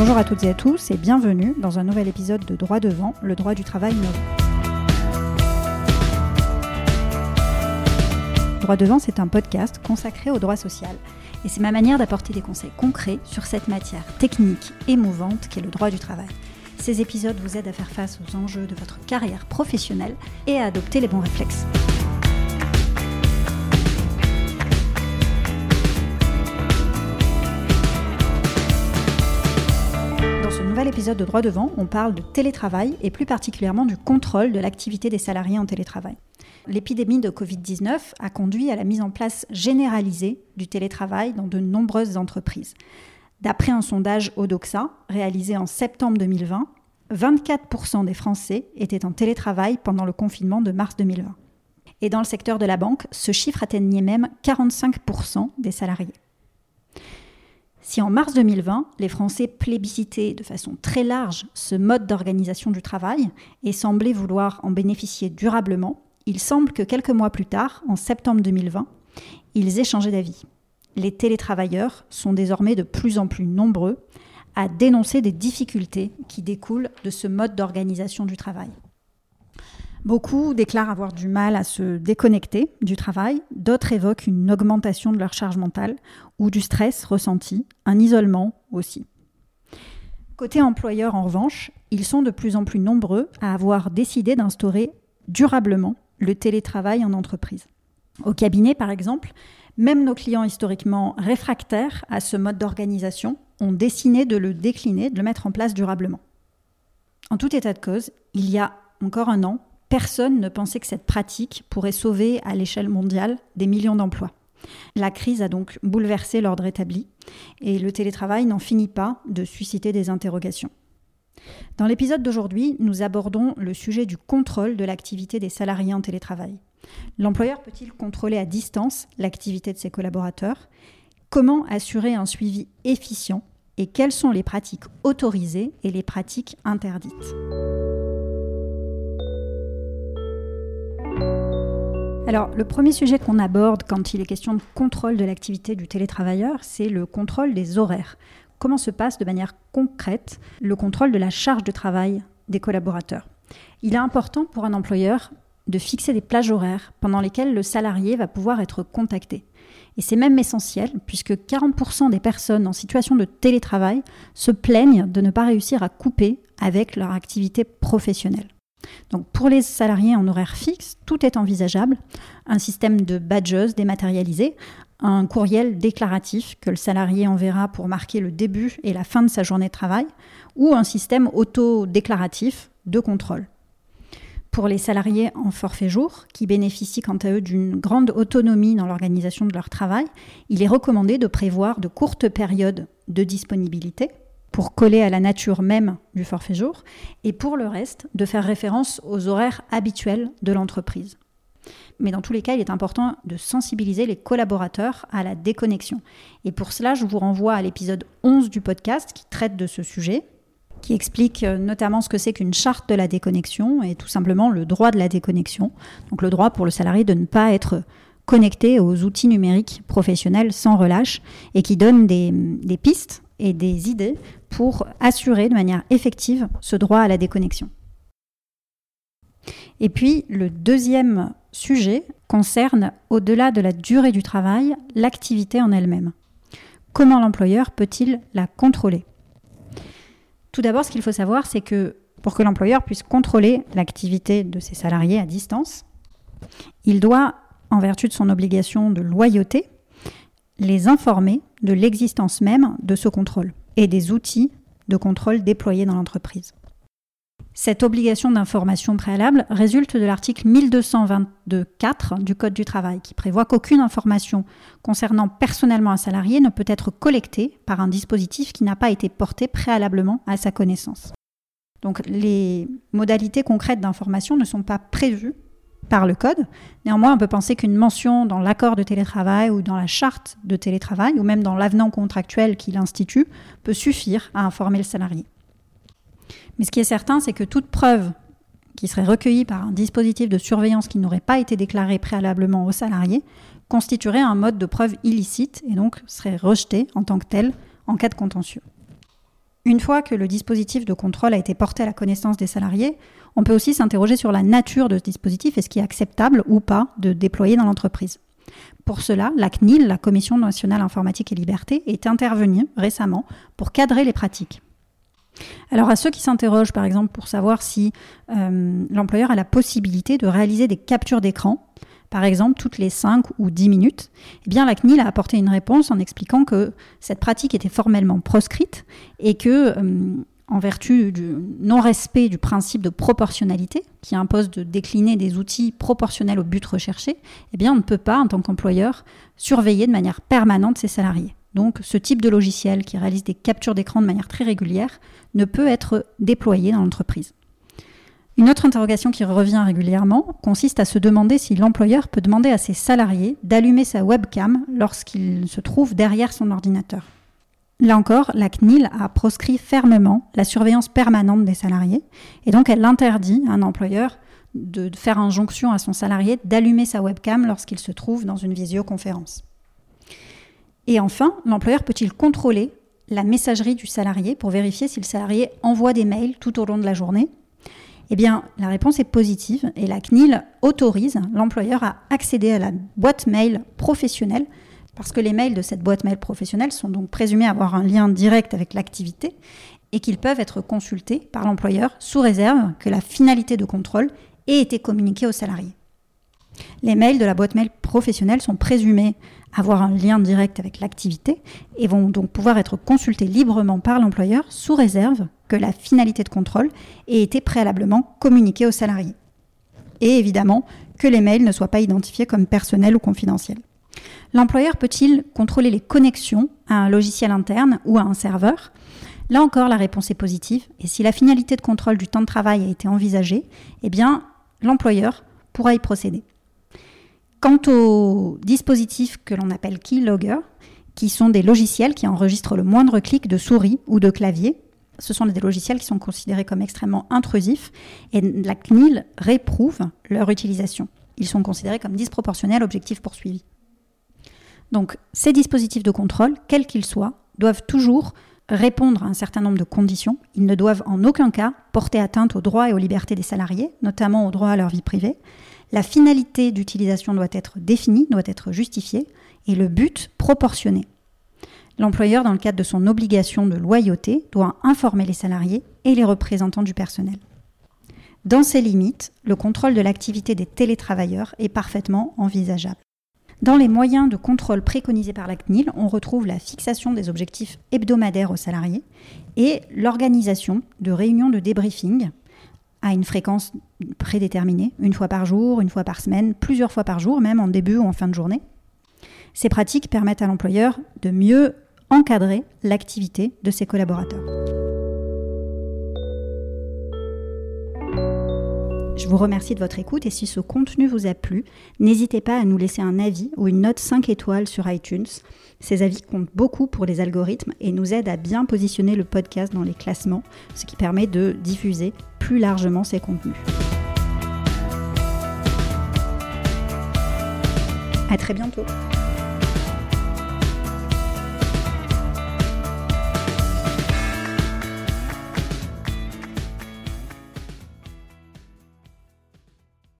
Bonjour à toutes et à tous et bienvenue dans un nouvel épisode de Droit devant, le droit du travail innové. Droit devant, c'est un podcast consacré au droit social et c'est ma manière d'apporter des conseils concrets sur cette matière technique et mouvante qu'est le droit du travail. Ces épisodes vous aident à faire face aux enjeux de votre carrière professionnelle et à adopter les bons réflexes. Ce nouvel épisode de Droit devant, on parle de télétravail et plus particulièrement du contrôle de l'activité des salariés en télétravail. L'épidémie de Covid-19 a conduit à la mise en place généralisée du télétravail dans de nombreuses entreprises. D'après un sondage Odoxa réalisé en septembre 2020, 24% des Français étaient en télétravail pendant le confinement de mars 2020. Et dans le secteur de la banque, ce chiffre atteignait même 45% des salariés. Si en mars 2020, les Français plébiscitaient de façon très large ce mode d'organisation du travail et semblaient vouloir en bénéficier durablement, il semble que quelques mois plus tard, en septembre 2020, ils aient changé d'avis. Les télétravailleurs sont désormais de plus en plus nombreux à dénoncer des difficultés qui découlent de ce mode d'organisation du travail. Beaucoup déclarent avoir du mal à se déconnecter du travail, d'autres évoquent une augmentation de leur charge mentale ou du stress ressenti, un isolement aussi. Côté employeur, en revanche, ils sont de plus en plus nombreux à avoir décidé d'instaurer durablement le télétravail en entreprise. Au cabinet, par exemple, même nos clients historiquement réfractaires à ce mode d'organisation ont décidé de le décliner, de le mettre en place durablement. En tout état de cause, il y a encore un an, personne ne pensait que cette pratique pourrait sauver à l'échelle mondiale des millions d'emplois. La crise a donc bouleversé l'ordre établi et le télétravail n'en finit pas de susciter des interrogations. Dans l'épisode d'aujourd'hui, nous abordons le sujet du contrôle de l'activité des salariés en télétravail. L'employeur peut-il contrôler à distance l'activité de ses collaborateurs? Comment assurer un suivi efficient? Et quelles sont les pratiques autorisées et les pratiques interdites? Alors, le premier sujet qu'on aborde quand il est question de contrôle de l'activité du télétravailleur, c'est le contrôle des horaires. Comment se passe de manière concrète le contrôle de la charge de travail des collaborateurs? Il est important pour un employeur de fixer des plages horaires pendant lesquelles le salarié va pouvoir être contacté. Et c'est même essentiel puisque 40% des personnes en situation de télétravail se plaignent de ne pas réussir à couper avec leur activité professionnelle. Donc pour les salariés en horaire fixe, tout est envisageable. Un système de badges dématérialisé, un courriel déclaratif que le salarié enverra pour marquer le début et la fin de sa journée de travail, ou un système auto-déclaratif de contrôle. Pour les salariés en forfait jour, qui bénéficient quant à eux d'une grande autonomie dans l'organisation de leur travail, il est recommandé de prévoir de courtes périodes de disponibilité pour coller à la nature même du forfait jour, et pour le reste, de faire référence aux horaires habituels de l'entreprise. Mais dans tous les cas, il est important de sensibiliser les collaborateurs à la déconnexion. Et pour cela, je vous renvoie à l'épisode 11 du podcast qui traite de ce sujet, qui explique euh, notamment ce que c'est qu'une charte de la déconnexion et tout simplement le droit de la déconnexion. Donc le droit pour le salarié de ne pas être connecté aux outils numériques professionnels sans relâche et qui donne des, des pistes et des idées pour assurer de manière effective ce droit à la déconnexion. Et puis, le deuxième sujet concerne, au-delà de la durée du travail, l'activité en elle-même. Comment l'employeur peut-il la contrôler? Tout d'abord, ce qu'il faut savoir, c'est que pour que l'employeur puisse contrôler l'activité de ses salariés à distance, il doit, en vertu de son obligation de loyauté, les informer de l'existence même de ce contrôle et des outils de contrôle déployés dans l'entreprise. Cette obligation d'information préalable résulte de l'article 1224 du Code du travail qui prévoit qu'aucune information concernant personnellement un salarié ne peut être collectée par un dispositif qui n'a pas été porté préalablement à sa connaissance. Donc les modalités concrètes d'information ne sont pas prévues par le Code. Néanmoins, on peut penser qu'une mention dans l'accord de télétravail ou dans la charte de télétravail ou même dans l'avenant contractuel qui l'institue peut suffire à informer le salarié. Mais ce qui est certain, c'est que toute preuve qui serait recueillie par un dispositif de surveillance qui n'aurait pas été déclaré préalablement au salarié constituerait un mode de preuve illicite et donc serait rejeté en tant que tel en cas de contentieux. Une fois que le dispositif de contrôle a été porté à la connaissance des salariés, on peut aussi s'interroger sur la nature de ce dispositif et ce qui est acceptable ou pas de déployer dans l'entreprise. Pour cela, la CNIL, la Commission nationale informatique et liberté, est intervenue récemment pour cadrer les pratiques. Alors à ceux qui s'interrogent par exemple pour savoir si euh, l'employeur a la possibilité de réaliser des captures d'écran, par exemple toutes les 5 ou 10 minutes, eh bien la CNIL a apporté une réponse en expliquant que cette pratique était formellement proscrite et que euh, en vertu du non-respect du principe de proportionnalité, qui impose de décliner des outils proportionnels au but recherché, eh bien, on ne peut pas, en tant qu'employeur, surveiller de manière permanente ses salariés. Donc, ce type de logiciel qui réalise des captures d'écran de manière très régulière ne peut être déployé dans l'entreprise. Une autre interrogation qui revient régulièrement consiste à se demander si l'employeur peut demander à ses salariés d'allumer sa webcam lorsqu'il se trouve derrière son ordinateur. Là encore, la CNIL a proscrit fermement la surveillance permanente des salariés et donc elle interdit à un employeur de faire injonction à son salarié d'allumer sa webcam lorsqu'il se trouve dans une visioconférence. Et enfin, l'employeur peut-il contrôler la messagerie du salarié pour vérifier si le salarié envoie des mails tout au long de la journée Eh bien, la réponse est positive et la CNIL autorise l'employeur à accéder à la boîte mail professionnelle parce que les mails de cette boîte mail professionnelle sont donc présumés avoir un lien direct avec l'activité et qu'ils peuvent être consultés par l'employeur sous réserve que la finalité de contrôle ait été communiquée aux salariés. Les mails de la boîte mail professionnelle sont présumés avoir un lien direct avec l'activité et vont donc pouvoir être consultés librement par l'employeur sous réserve que la finalité de contrôle ait été préalablement communiquée aux salariés. Et évidemment que les mails ne soient pas identifiés comme personnels ou confidentiels. L'employeur peut-il contrôler les connexions à un logiciel interne ou à un serveur? Là encore, la réponse est positive. Et si la finalité de contrôle du temps de travail a été envisagée, eh bien, l'employeur pourra y procéder. Quant aux dispositifs que l'on appelle keylogger, qui sont des logiciels qui enregistrent le moindre clic de souris ou de clavier, ce sont des logiciels qui sont considérés comme extrêmement intrusifs et la CNIL réprouve leur utilisation. Ils sont considérés comme disproportionnels à l'objectif poursuivi. Donc ces dispositifs de contrôle, quels qu'ils soient, doivent toujours répondre à un certain nombre de conditions. Ils ne doivent en aucun cas porter atteinte aux droits et aux libertés des salariés, notamment aux droits à leur vie privée. La finalité d'utilisation doit être définie, doit être justifiée, et le but proportionné. L'employeur, dans le cadre de son obligation de loyauté, doit informer les salariés et les représentants du personnel. Dans ces limites, le contrôle de l'activité des télétravailleurs est parfaitement envisageable. Dans les moyens de contrôle préconisés par la CNIL, on retrouve la fixation des objectifs hebdomadaires aux salariés et l'organisation de réunions de débriefing à une fréquence prédéterminée, une fois par jour, une fois par semaine, plusieurs fois par jour, même en début ou en fin de journée. Ces pratiques permettent à l'employeur de mieux encadrer l'activité de ses collaborateurs. Je vous remercie de votre écoute et si ce contenu vous a plu, n'hésitez pas à nous laisser un avis ou une note 5 étoiles sur iTunes. Ces avis comptent beaucoup pour les algorithmes et nous aident à bien positionner le podcast dans les classements, ce qui permet de diffuser plus largement ces contenus. À très bientôt.